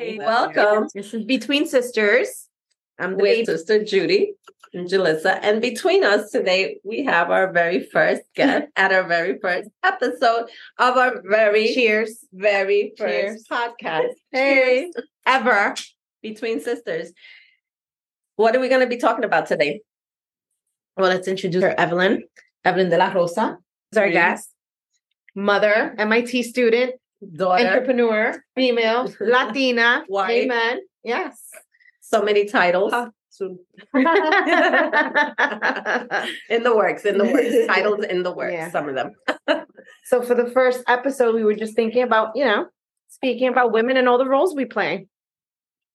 Hi, welcome. This is Between Sisters. I'm the with baby. Sister Yudy and Julissa. And between us today, we have our very first guest at our very first episode of our very, Cheers. very first Cheers. podcast. Hey. Ever between sisters. What are we going to be talking about today? Well, let's introduce her, Evelyn. Evelyn de la Rosa is our guest. Mother, MIT student, Daughter. entrepreneur, female, Latina, White. amen. Yes. So many titles. In the works, in the works. Titles in the works, Yeah. some of them. so for the first episode, we were just thinking about, you know, speaking about women and all the roles we play,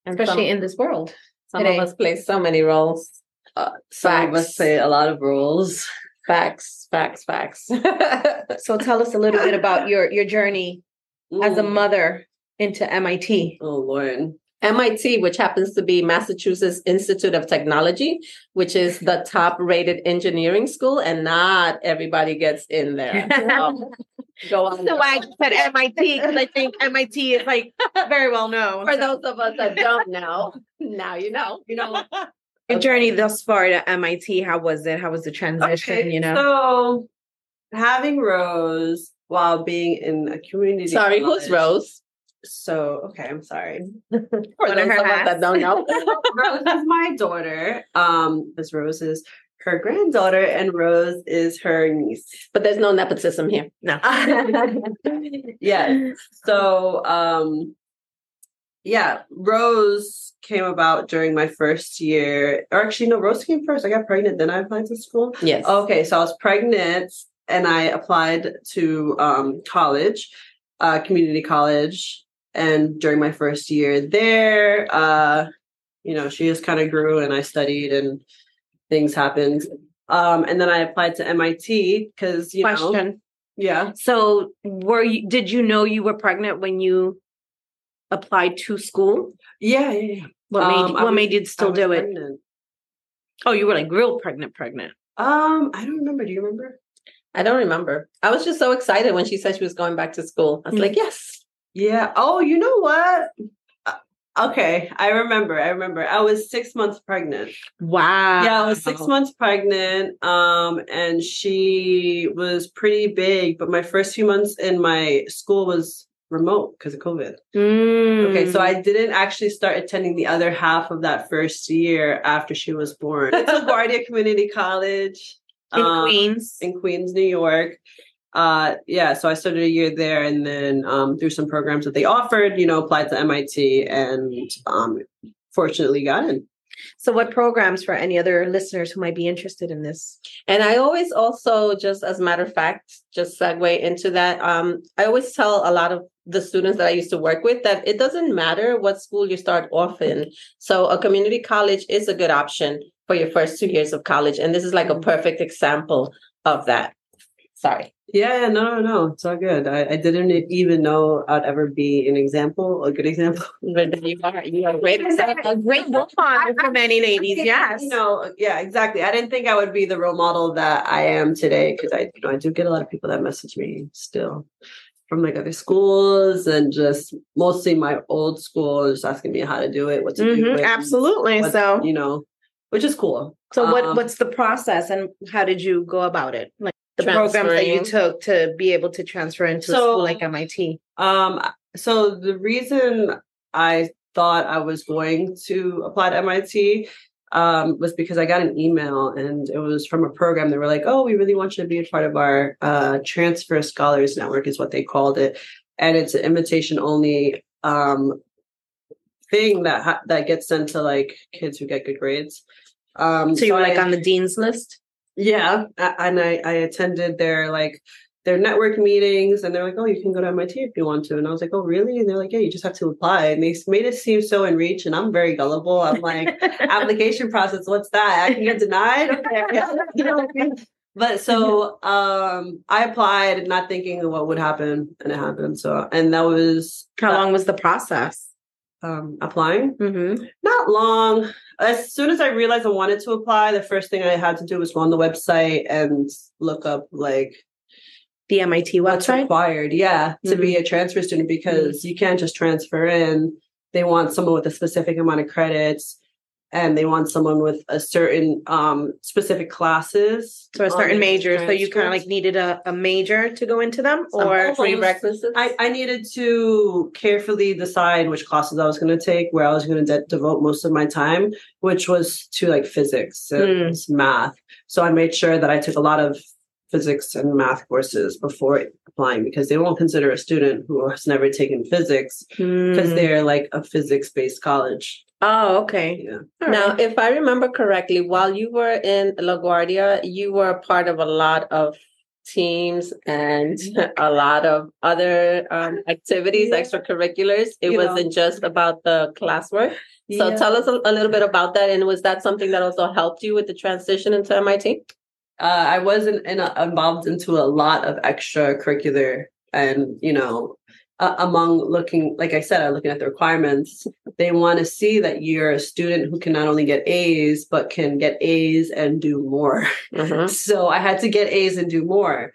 And especially some, in this world. some today. of us play so many roles. Uh, some of us play a lot of roles. Facts, facts, facts. So tell us a little bit about your your journey as a mother into MIT. Oh Lord. MIT, which happens to be Massachusetts Institute of Technology, which is the top rated engineering school, and not everybody gets in there. So, go on. So I said MIT because I think MIT is like very well known. For those of us that don't know, now you know. you know, your journey thus far to MIT, how was it? How was the transition? you know, So having Rose while being in a community. Sorry, who's Rose? So okay, I'm sorry. For those that don't know. Rose is my daughter. Um, this Rose is her granddaughter, and Rose is her niece. But there's no nepotism here. no. yes. So um yeah, Rose came about during my first year. Or actually, no, Rose came first. I got pregnant, then I applied to school. Yes. Okay, so I was pregnant and I applied to um college, uh community college. And during my first year there, uh, you know, she just kind of grew and I studied and things happened. Um, and then I applied to MIT because you know, Question. yeah. So, were you? Did you know you were pregnant when you applied to school? Yeah, yeah, yeah. What Um, made you, What was- made you still do it? Oh, you were like real pregnant, pregnant. Um, I don't remember. Do you remember? I don't remember. I was just so excited when she said she was going back to school. I was Mm. like, yes. Yeah. Oh, you know what? Uh, Okay, I remember. I remember. I was six months pregnant. Wow. Yeah, I was six months pregnant. Um, and she was pretty big, but my first few months in my school was remote because of COVID. Okay, Mm. so I didn't actually start attending the other half of that first year after she was born. It's LaGuardia Community College in um, Queens. in Queens, New York. Uh, yeah, so I started a year there, and then um, through some programs that they offered, you know, applied to MIT, and um, fortunately got in. So, what programs for any other listeners who might be interested in this? And I always also, just as a matter of fact, just segue into that. Um, I always tell a lot of the students that I used to work with that it doesn't matter what school you start off in. So a community college is a good option for your first two years of college. And this is like a perfect example of that. Sorry. Yeah, yeah, no, no, no, it's all good. I, I didn't even know I'd ever be an example, a good example. But there you are. You are a great example. A great role model for many ladies. Yes. You know, yeah, exactly. I didn't think I would be the role model that I am today because I, you know, I do get a lot of people that message me still from like other schools and just mostly my old school, just asking me how to do it, what to do. Mhm, it, absolutely. what- So, you know, which is cool. so what Um, what's the process and how did you go about it? Like the programs that you took to be able to transfer into a So- school like MIT. Um, so the reason I thought I was going to apply to MIT um, was because I got an email and it was from a program. They were like, "Oh, we really want you to be a part of our uh, Transfer Scholars Network," is what they called it, and it's an invitation only um, thing that ha- that gets sent to like kids who get good grades. Um, So you were like I- on the dean's list. Yeah, and I, I attended their like their network meetings, and they're like, "Oh, you can go to MIT if you want to." And I was like, "Oh, really?" And they're like, "Yeah, you just have to apply." And they made it seem so in reach, and I'm very gullible. I'm like, application process, what's that? I can get denied. Okay, you know what I mean? But so um I applied, not thinking what would happen, and it happened. So, and that was How long was the process? Um applying. Mm-hmm. Not long. As soon as I realized I wanted to apply, the first thing I had to do was go on the website and look up like The MIT what's website. required. Yeah, to be a transfer student because you can't just transfer in they want someone with a specific amount of credits and they want someone with a certain um specific classes So a certain major. So you kind of like needed a, a major to go into them, or. Prerequisites. I, I needed to carefully decide which classes I was going to take, where I was going to de- devote most of my time, which was to like physics and math. So I made sure that I took a lot of physics and math courses before applying because they won't consider a student who has never taken physics because Mm. they're like a physics based college. Oh, okay. Yeah. All Now, right. if I remember correctly, while you were in LaGuardia, you were a part of a lot of teams and a lot of other um, activities, Yeah. extracurriculars. It You wasn't just about the classwork. So Yeah. tell us a, a little bit about that. And was that something that also helped you with the transition into MIT? uh, I wasn't in a, involved into a lot of extracurricular and you know uh, among looking like I said, I'm looking at the requirements. They want to see that you're a student who can not only get A's but can get A's and do more. Mhm. So I had to get A's and do more.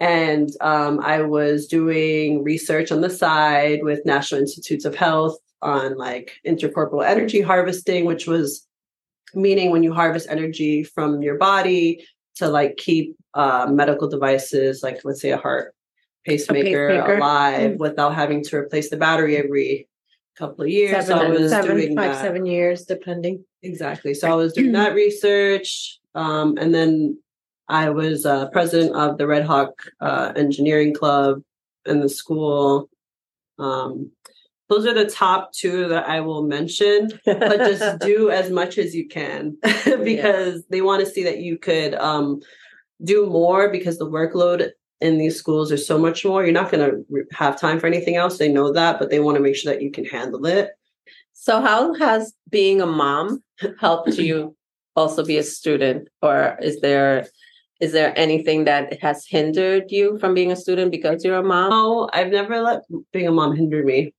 And um, I was doing research on the side with National Institutes of Health on like intercorporeal energy harvesting, which was meaning when you harvest energy from your body to like keep uh, medical devices, like let's say a heart pacemaker, pacemaker. alive Mm. without having to replace the battery every couple of years. so I seven, was seven, doing five, that. seven years, depending. Exactly. So I was doing that research. Um, and then I was uh, president of the Red Hawk uh, Engineering Club in the school. Um, those are the top two that I will mention, but just do as much as you can because they want to see that you could um, do more because the workload in these schools there's so much more. You're not going to have time for anything else. They know that, but they want to make sure that you can handle it. So, how has being a mom helped you also be a student, or is there is there anything that has hindered you from being a student because you're a mom? No, I've never let being a mom hinder me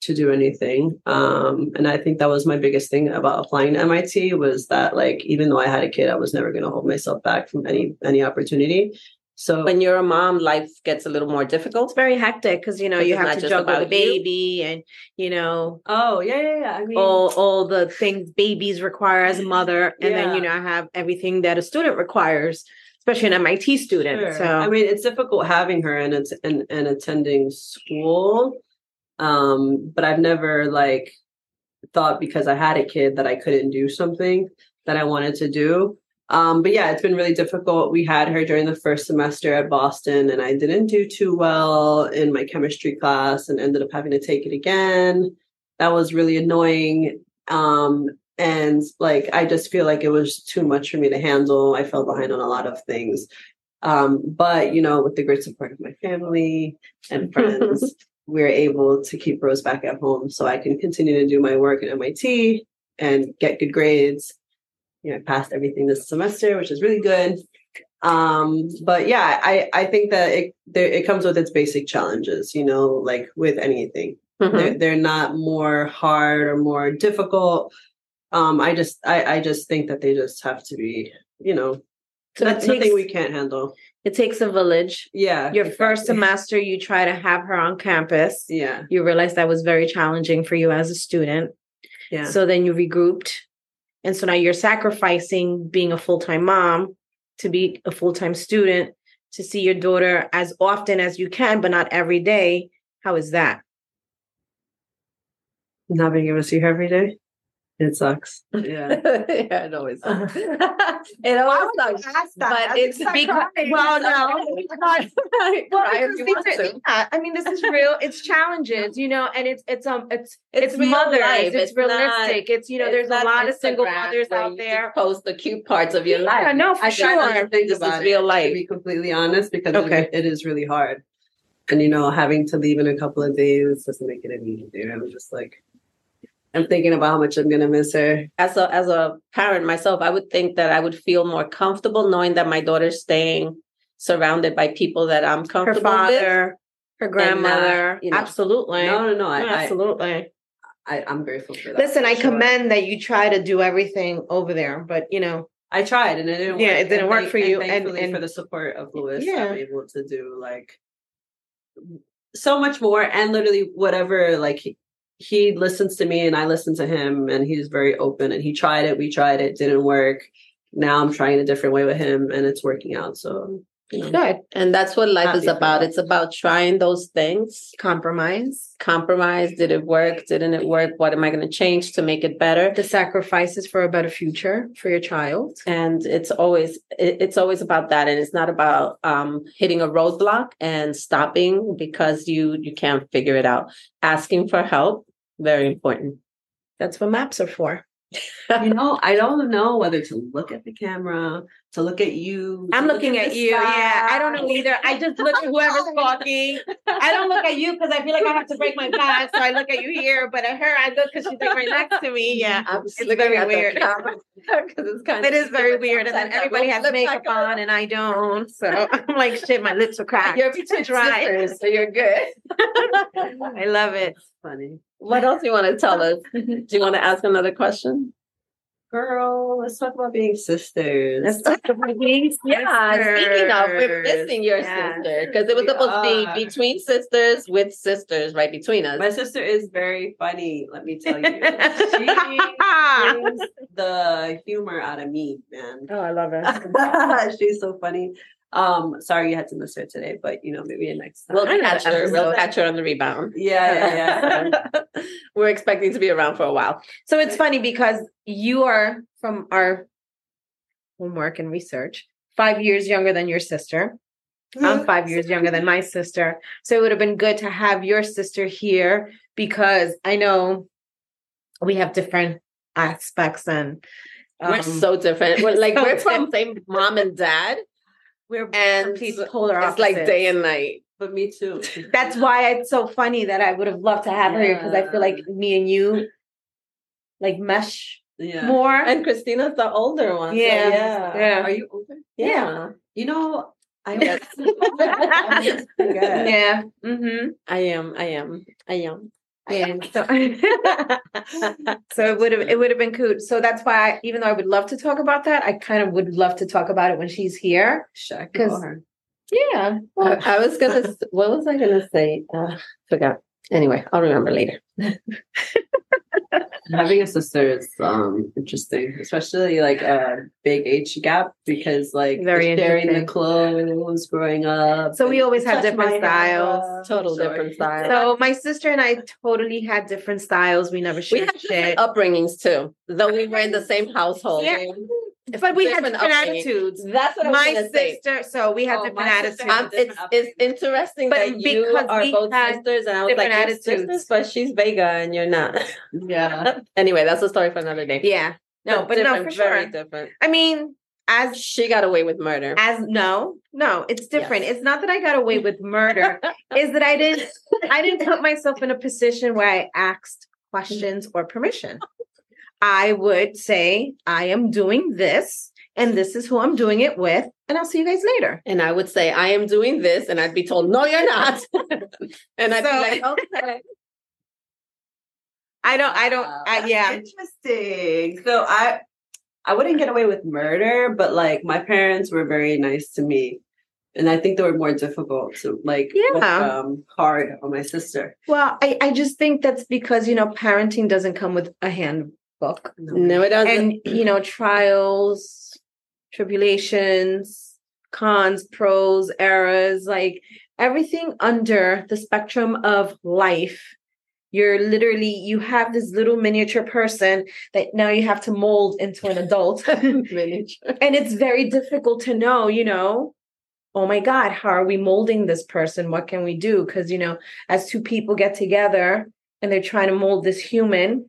to do anything. Um, and I think that was my biggest thing about applying to MIT was that like even though I had a kid, I was never going to hold myself back from any any opportunity. So When you're a mom, life gets a little more difficult. It's very hectic because you know you have to juggle the about you. baby and you know oh yeah yeah yeah. I mean all all the things babies require as a mother, and then you know I have everything that a student requires, especially an MIT student. Sure. So I mean, it's difficult having her and it's and, and attending school. Um, but I've never like thought because I had a kid that I couldn't do something that I wanted to do. Um, but yeah, it's been really difficult. We had her during the first semester at Boston, and I didn't do too well in my chemistry class and ended up having to take it again. That was really annoying. Um, and like I just feel like it was too much for me to handle. I fell behind on a lot of things. Um, but you know, with the great support of my family and friends, we're able to keep Rose back at home so I can continue to do my work at MIT and get good grades. You know, I passed everything this semester, which is really good. Um, but yeah, I I think that it there, it comes with its basic challenges. You know, like with anything, Mhm. they're they're not more hard or more difficult. Um, I just I I just think that they just have to be, you know, So that's takes- we can't handle. it takes a village. Yeah. Your first semester, you try to have her on campus. Yeah. You realize that was very challenging for you as a student. Yeah. So then you regrouped. And so now you're sacrificing being a full time mom to be a full time student to see your daughter as often as you can, but not every day. How is that? Not being able to see her every day. It sucks. Yeah. yeah, it always sucks. it always sucks. But it's big. Well, Well, no. Cry Well, if because you these want yeah, I mean, this is real. It's challenges, you know, and it's it's um it's It's, it's, real mothers. life. It's, not- realistic. it's you know, it's there's a not lot of single Instagram mothers out there. just Post the cute parts of your life. Yeah, life. no, for I sure. sure. This is about real it, life. To be completely honest, because Okay. it, it is really hard. And you know, having to leave in a couple of days doesn't make it any easier. I'm just like I'm thinking about how much I'm gonna miss her. as a as a parent myself, I would think that I would feel more comfortable knowing that my daughter's staying surrounded by people that I'm Her comfortable with. father, her grandmother. you know. absolutely. No, no, no. I, absolutely. I I'm grateful for that. Listen, for I sure. commend that you try to do everything over there, but you know, I tried and it didn't Yeah, work. it didn't And work thank- for you, And and- thankfully and- for the support of Lewis, Yeah. I'm able to do like so much more and literally whatever like he- listens to me and I listen to him and he's very open and he tried it, we tried it, didn't work. Now I'm trying a different way with him and it's working out. So you know. Good. And that's what life is about. It's about trying those things. Compromise. Compromise. Did it work? Didn't it work? What am I going to change to make it better? The sacrifices for a better future for your child. and it's always it- it's always about that and it's not about um hitting a roadblock and stopping because you you can't figure it out asking for help very important That's what maps are for. you know, I don't know whether to look at the camera, to look at you. I'm look looking at the you. Yeah, I don't know either. I just look at whoever's talking. I don't look at you because I feel like I have to break my back, so I look at you here. But at her, I look because she's like right next to me. Yeah, i'm It's very weird. because it's kind of it is very weird. And then everybody has makeup on, and I don't. So I'm like, shit, my lips are cracked. you're too Dry. sisters, so you're good I love it. It's Funny. what else do you want to tell us do you want to ask another question Girl, let's talk about being sisters. Let's talk about being sisters. Yeah, speaking of, we're missing your Yes. sister because it was We supposed to be between sisters with sisters, right between us. My sister is very funny, let me tell you. she brings the humor out of me, man. oh, I love it. She's so funny. Um, sorry you had to miss her today, but you know, maybe next time. We'll catch her. We'll catch her on the rebound. yeah, yeah, yeah. We're expecting to be around for a while. So it's funny because you are from our homework and research five years younger than your sister. I'm five years younger than my sister. So it would have been good to have your sister here because I know we have different aspects and we're um, so different. We're like so we're from same mom and dad, we're and complete polar it's like day and night. But me too. That's why it's so funny that I would have loved to have her because I feel like me and you like mesh yeah. more. And Christina's the older one. so Yeah, yeah, yeah. Are you older? yeah. You know, I Yes. Good. yeah. Mm-hmm. I am. I am. I am. And so, so it would have it would have been cool. So that's why, I, even though I would love to talk about that, I kind of would love to talk about it when she's here. Sure, I can 'Cause- call her. Yeah. I, I was gonna. What was I gonna say? Uh, forgot. Anyway, I'll remember later. Having a sister is um interesting, especially like a big age gap because like Very the sharing the clothes growing up. So we always have touch different my hair. styles. Total Sorry. different styles. So my sister and I totally had different styles. We never we shared had shit. upbringings too, though we were in the same household. Yeah. But we had different different attitudes. That's what I was My gonna say. sister, so we had Oh, different attitudes. Um, it's it's interesting But that you because are both sisters, and I was like, different attitudes." sisters, but she's Vega and you're not. Yeah. anyway, that's a story for another day. Yeah. No, but no, different, for very sure. different. I mean, as She got away with murder. as no, no, it's different. Yes. It's not that I got away with murder. is that I didn't I didn't put myself in a position where I asked questions or permission. I would say, I am doing this, and this is who I'm doing it with, and I'll see you guys later. And I would say, I am doing this. And I'd be told, no, you're not. and I'd So- be like, okay. I don't, I don't, Wow, I, yeah. Interesting. So I I wouldn't get away with murder, but like my parents were very nice to me. And I think they were more difficult to like look, Yeah. um hard on my sister. Well, I, I just think that's because, you know, parenting doesn't come with a handbook. No, it doesn't. and you know trials tribulations cons pros errors like everything under the spectrum of life you're literally you have this little miniature person that now you have to mold into an adult miniature. and it's very difficult to know you know oh my god how are we molding this person what can we do because you know as two people get together and they're trying to mold this human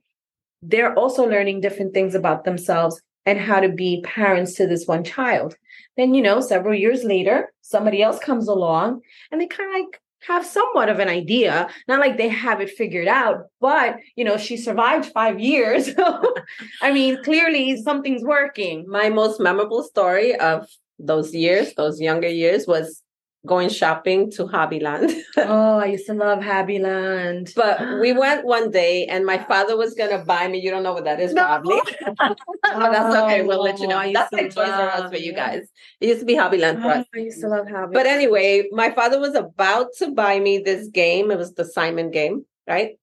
they're also learning different things about themselves and how to be parents to this one child. Then, you know, several years later, somebody else comes along and they kind of like have somewhat of an idea, not like they have it figured out, but, you know, she survived five years. I mean, clearly something's working. My most memorable story of those years, those younger years, was going shopping to Hobbyland. Oh, I used to love Happyland. but we went one day and my father was going to buy me, you don't know what that is No. probably. Oh, that's okay. We'll let you oh, know. I used That's to like Toys R Us for you guys. It used to be Hobbyland for oh, us. Oh, I used to love Happyland. But anyway, my father was about to buy me this game. It was the Simon game, right?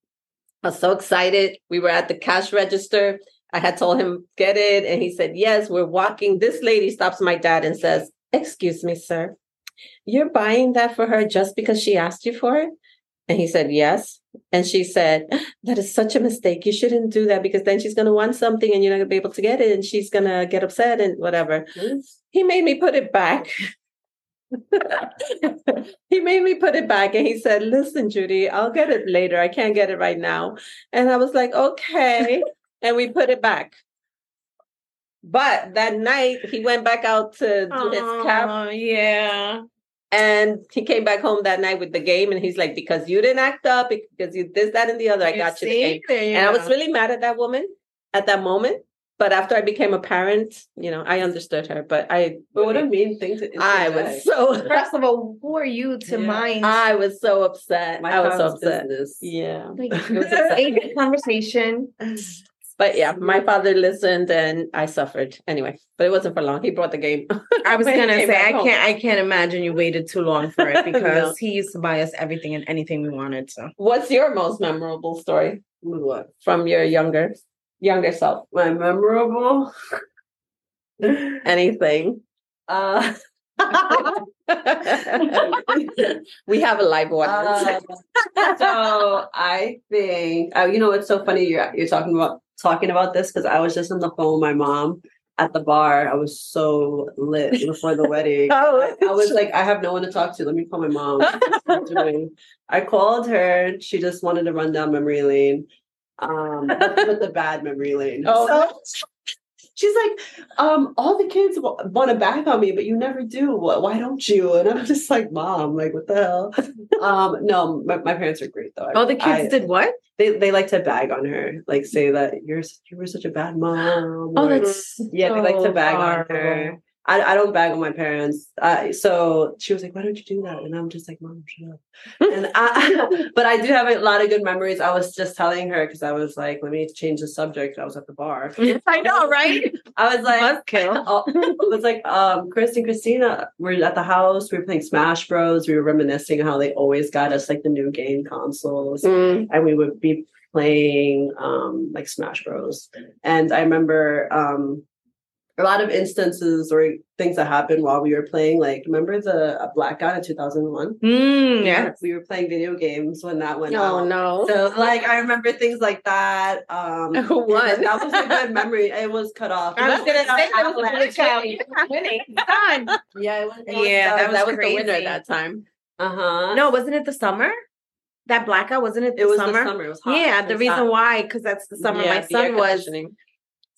I was so excited. We were at the cash register. I had told him, get it. And he said, yes, we're walking. This lady stops my dad and says, excuse me, sir, you're buying that for her just because she asked you for it? And he said, yes. And she said, that is such a mistake. You shouldn't do that because then she's going to want something and you're not going to be able to get it and she's going to get upset and whatever. He made me put it back. he made me put it back and he said, Listen, Yudy, I'll get it later. I can't get it right now. And I was like, Okay. and we put it back. But that night he went back out to do his cap. Oh, yeah. And he came back home that night with the game and he's like, Because you didn't act up, because you this, that, and the other, I You got you the game. There you And I was really mad at that woman at that moment. But after I became a parent, you know, I understood her. But I But what a mean thing to I interject. was so First of all, who are you to Yeah. mind? I was so upset. My I was so father's upset. business. Yeah. Like, it was a good conversation. But yeah, my father listened and I suffered anyway. But it wasn't for long. He brought the game. I was gonna say I home. can't I can't imagine you waited too long for it because No. he used to buy us everything and anything we wanted. So What's your most memorable story What? from your younger younger self? My memorable. Anything. Uh, we have a live audience. Uh, so I think uh, you know it's so funny you're you're talking about talking about this because I was just on the phone with my mom at the bar. I was so lit before the wedding. oh, I was like, I have no one to talk to. Let me call my mom. What's she doing? I called her. She just wanted to run down memory lane, um, but the bad memory lane. Oh. So she's like, um, all the kids w- want to back on me, but you never do. Why don't you? And I'm just like, mom, like, what the hell? um, no, my, my parents are great though. Oh, the kids I- did what? They they like to bag on her, like say that you're you were such a bad mom. Oh, or- that's yeah, they like to bag on her. I, I don't bag on my parents. Uh, so she was like, "Why don't you do that?" And I'm just like, "Mom, shut up." And I, but I do have a lot of good memories. I was just telling her because I was like, "Let me change the subject." I was at the bar. I know, right? I was like, Buzzkill. oh, it was like um, Chris and Christina were at the house. We were playing Smash Bros. We were reminiscing how they always got us like the new game consoles Mm. and we would be playing um like Smash Bros. And I remember um a lot of instances or things that happened while we were playing. Like, remember the blackout in 2001? Mm, yeah. We were playing video games when that went Oh out. no. So, like, I remember things like that. Um, Who won? That was a good memory. It was cut off. I was gonna say that was a Blackout. blackout. Winning. Done. Yeah, it was. Yeah, that was that was the winner that time. Uh huh. No, wasn't it the summer? That blackout wasn't it? The it was summer. the summer. It was hot. Yeah, the reason hot. why, because that's the summer Yeah, my son was.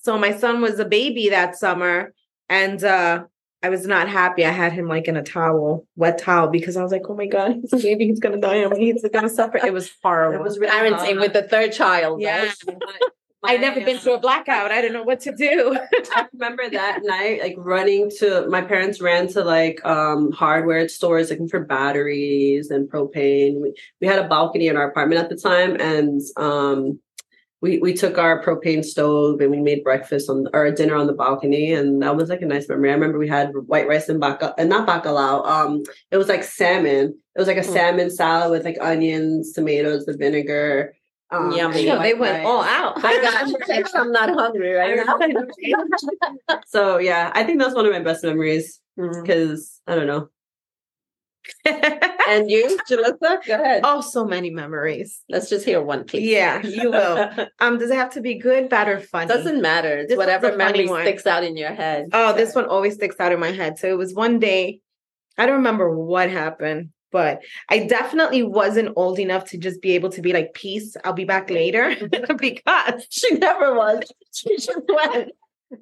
Conditioning. So my son was a baby that summer, and uh I was not happy. I had him like in a towel, wet towel, because I was like, "Oh my god, he's a baby. He's gonna die. and He's gonna suffer." It was horrible. It was really Parenting hot. with the third child. Yeah. right? I'd never been through a blackout. I didn't know what to do. I remember that night, like running to my parents ran to like um hardware stores looking for batteries and propane. We, we had a balcony in our apartment at the time, and um we we took our propane stove and we made breakfast on or dinner on the balcony, and that was like a nice memory. I remember we had white rice and bacalao, and not bacalao. Um, it was like salmon. It was like a Mm. salmon salad with like onions, tomatoes, the vinegar. Um, Yummy. they went rice. all out. I got I'm not hungry right now. so yeah, I think that's one of my best memories because I don't know. And you, Julissa? Go ahead. oh, so many memories. Let's just hear one, please. Yeah, you will. Um, does it have to be good, bad, or funny? Doesn't matter. It's This whatever memory sticks out in your head. Oh, this one always sticks out in my head. So it was one day, I don't remember what happened, but I definitely wasn't old enough to just be able to be like, peace, I'll be back later. because She never was. She just went.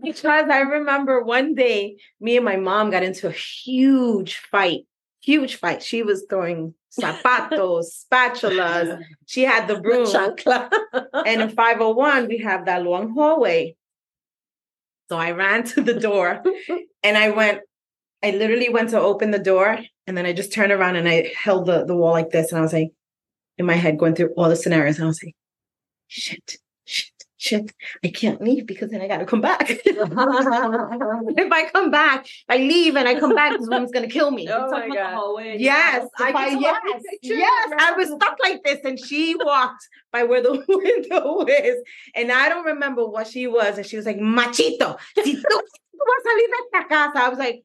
because I remember one day me and my mom got into a huge fight. Huge fight. She was throwing zapatos, spatulas. She had the broom. And in 501, we have that long hallway. So I ran to the door and I went, I literally went to open the door and then I just turned around and I held the, the wall like this. And I was like, in my head, going through all the scenarios. And I was like, shit, shit, shit, I can't leave because then I got to come back. if I come back, I leave and I come back, this woman's going to kill me. Oh my Talking about the God. Yes, I I, can yes, yes. I was stuck like this, and she walked by where the window is, and I don't remember what she was, and she was like, "Machito, si tú vas a salir de esta casa," I was like,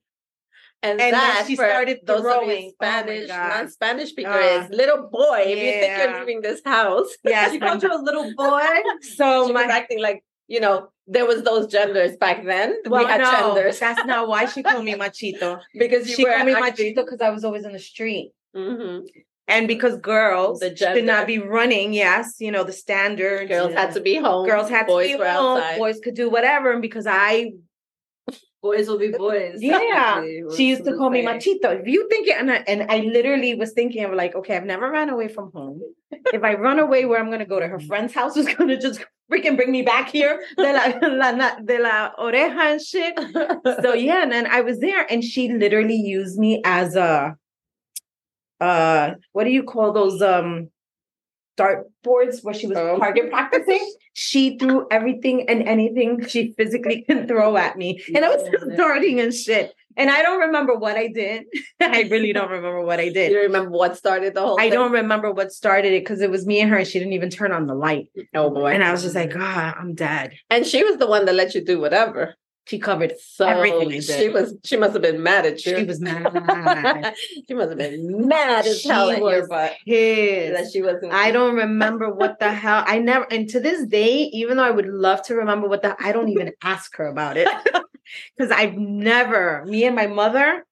And, And then that she started those of you throwing. Oh Spanish, God. non-Spanish speakers. Is little boy. If you think you're leaving this house, "Yes." You called you a little boy. so she my was acting like you know there was those genders back then. well, we had no, genders that's not why she called me machito. because you She were called me acting- machito because I was always in the street. Mhm. And because girls gender. not be running, yes, you know, the standards. Girls had to be home. girls had boys to be home, outside. boys could do whatever. And because I Boys will be boys. Yeah. she used to call me machito. If you think it, and I, and I literally was thinking of like, okay, I've never ran away from home. if I run away, where I'm gonna go to her friend's house is gonna just freaking bring me back here de la, la, la- de la oreja and shit. So yeah, and then I was there, and she literally used me as a uh, what do you call those um dart boards where she was Oh. target practicing? She threw everything and anything she physically can throw at me, and I was just darting and shit. And I don't remember what I did. I really don't remember what I did. you remember what started the whole I thing? don't remember what started it because it was me and her, and she didn't even turn on the light. Oh boy. And I was just like, God, I'm dead. And she was the one that let you do whatever. She covered So Everything she was she must have been mad at you. She was mad. she must have been mad as She hell at your was butt. pissed. That she wasn't I don't remember what the hell. I never, and to this day, even though I would love to remember what the, I don't even ask her about it because I've never. Me and my mother,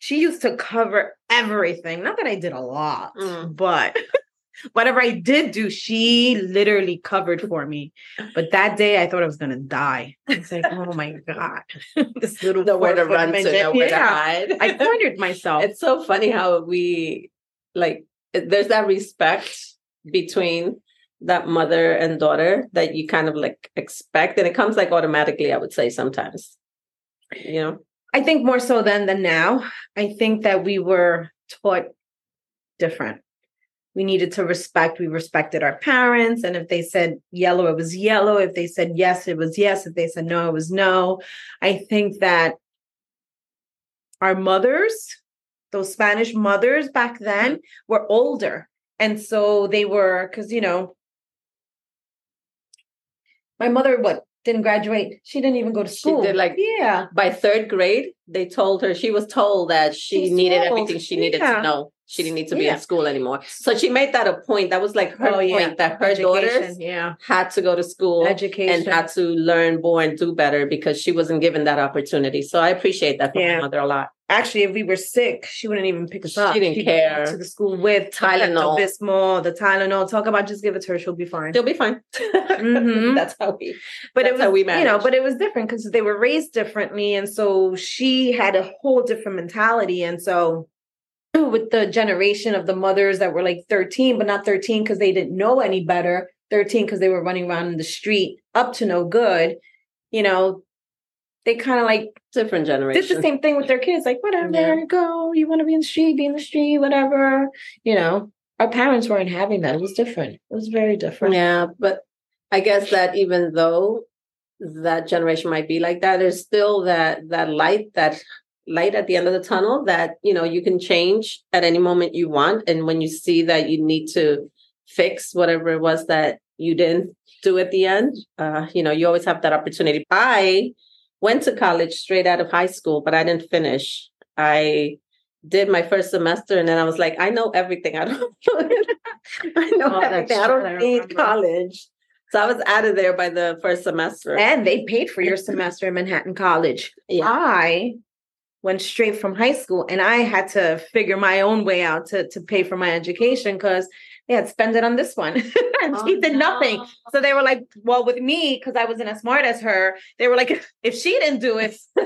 she used to cover everything. Not that I did a lot, Mm. but whatever I did do, she literally covered for me. But that day, I thought I was gonna die. It's like, oh my god, this little nowhere to run to, nowhere to hide. I cornered myself. it's so funny how we like there's that respect between that mother and daughter that you kind of like expect and it comes like automatically i would say sometimes you know I think more so than than now. I think that we were taught different. We needed to respect. We respected our parents, and if they said yellow, it was yellow. If they said yes, it was yes. If they said no, it was no. I think that our mothers, those Spanish mothers back then, mm-hmm. were older, and so they were because you know, my mother what didn't graduate. She didn't even go to She school. did, like, yeah. by third grade they told her she was told that she needed told, everything she needed to know she didn't need to be Yeah. in school anymore so she made that a point that was like her Oh, yeah. point that her Education, daughters yeah, had to go to school education. and had to learn more and do better because she wasn't given that opportunity so i appreciate that from Yeah. my mother a lot Actually, if we were sick, she wouldn't even pick us She up. She didn't She'd care. To the school with Tylenol. Bismol, the Tylenol. Talk about just give it to her; she'll be fine. She'll be fine. Mhm. That's how we. but it was, how we you know, but it was different because they were raised differently, and so she had a whole different mentality, and so with the generation of the mothers that were like 13 but not 13 because they didn't know any better 13 because they were running around in the street up to no good you know they kind of like Different did generation. the same thing with their kids like whatever Yeah. go you want to be in the street be in the street whatever you know our parents weren't having that it was different it was very different Yeah, but I guess that even though that generation might be like that, there's still that that light, that light at the end of the tunnel that you know you can change at any moment you want. And when you see that you need to fix whatever it was that you didn't do at the end, uh, you know, you always have that opportunity. I went to college straight out of high school, but I didn't finish. I did my first semester and then I was like, I know everything. I don't I know Oh, everything. I don't need college. So I was out of there by the first semester. and they paid for your semester in manhattan college Yeah. i went straight from high school and i had to figure my own way out to, to pay for my education because they had spent it on this one and Oh, she did nothing. so they were like well with me because i wasn't as smart as her they were like if she didn't do it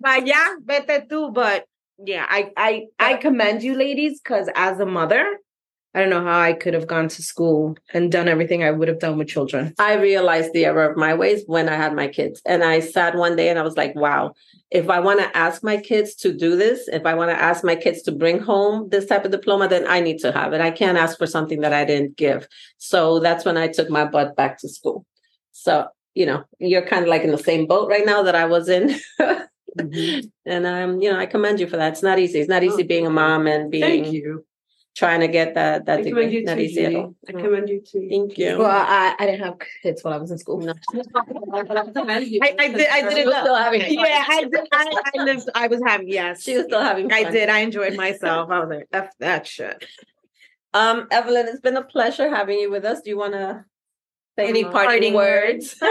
but yeah vete tú. But yeah i i i commend you ladies because as a mother i don't know how i could have gone to school and done everything i would have done with children I realized the error of my ways when I had my kids. And I sat one day and I was like, wow, if I want to ask my kids to do this, if I want to ask my kids to bring home this type of diploma, then I need to have it. I can't ask for something that I didn't give. So that's when I took my butt back to school. So, you know, you're kind of like in the same boat right now that I was in. Mhm. and um, you know, I commend you for that. It's not easy. It's not easy Oh, being a mom and Thank being you. Trying to get that that I commend degree. you Not too, easy at Yudy. all. I commend you too. Thank you. Well, I, I didn't have kids while I was in school. No. I, I did. I did She it. was still having fun. Yeah, I did. I, I lived. I was having. Yes, She was still having fun. I did. I enjoyed myself. I was like, F that shit. Um, Evelyn, it's been a pleasure having you with us. Do you want to say any parting, parting words?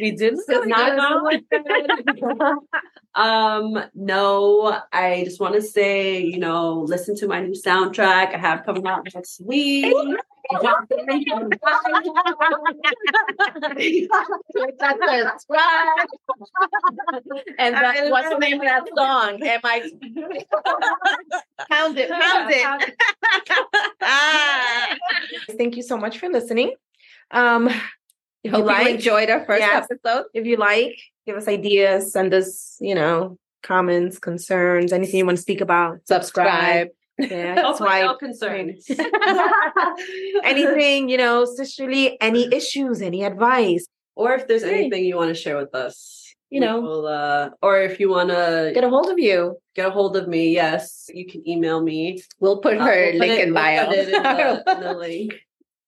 We did Does not sound um, no, I just want to say, you know, listen to my new soundtrack I have coming out next week. That's. And that, what's the name of that song? Am I? Pound it, pound it. ah. Thank you so much for listening. Um, if Hope you like, enjoyed our first Yes. episode. if you like, give us ideas, send us, you know, comments, concerns, anything you want to speak about. Subscribe. Yeah, that's Hopefully why. no concerns. anything, you know, sisterly, any issues, any advice, or if there's Hey. anything you want to share with us, you know, will, uh, or if you want to get a hold of you. get a hold of me, yes, you can email me. We'll put Uh, her we'll put link it- in we'll bio. put it in the, in the link.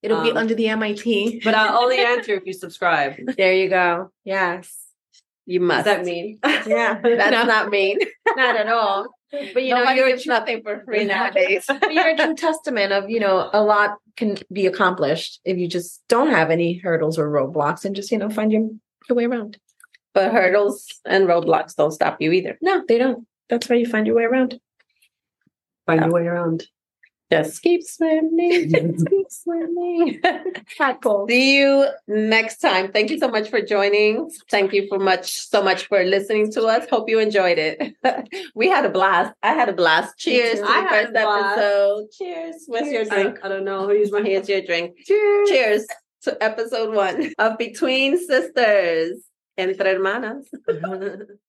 It'll be Um, under the MIT. But I'll only answer if you subscribe. There you go. Yes. you does must. that mean? Yeah. That's No, not mean. not at all. But you know, Nobody you're a true, nothing for free nowadays. but you're a true testament of, you know, a lot can be accomplished if you just don't have any hurdles or roadblocks and just, you know, find your, your way around. but hurdles and roadblocks don't stop you either. No, they don't. That's how you find your way around. Find your way around. Just keep swimming. Just keep swimming. Tadpole. See you next time. Thank you so much for joining. Thank you for much so much for listening to us. Hope you enjoyed it. we had a blast. I had a blast. Cheers to the I had first episode. Cheers. What's your drink? I don't know. Use my Here's your drink. Cheers. Cheers to episode one of Between Sisters. Entre Hermanas.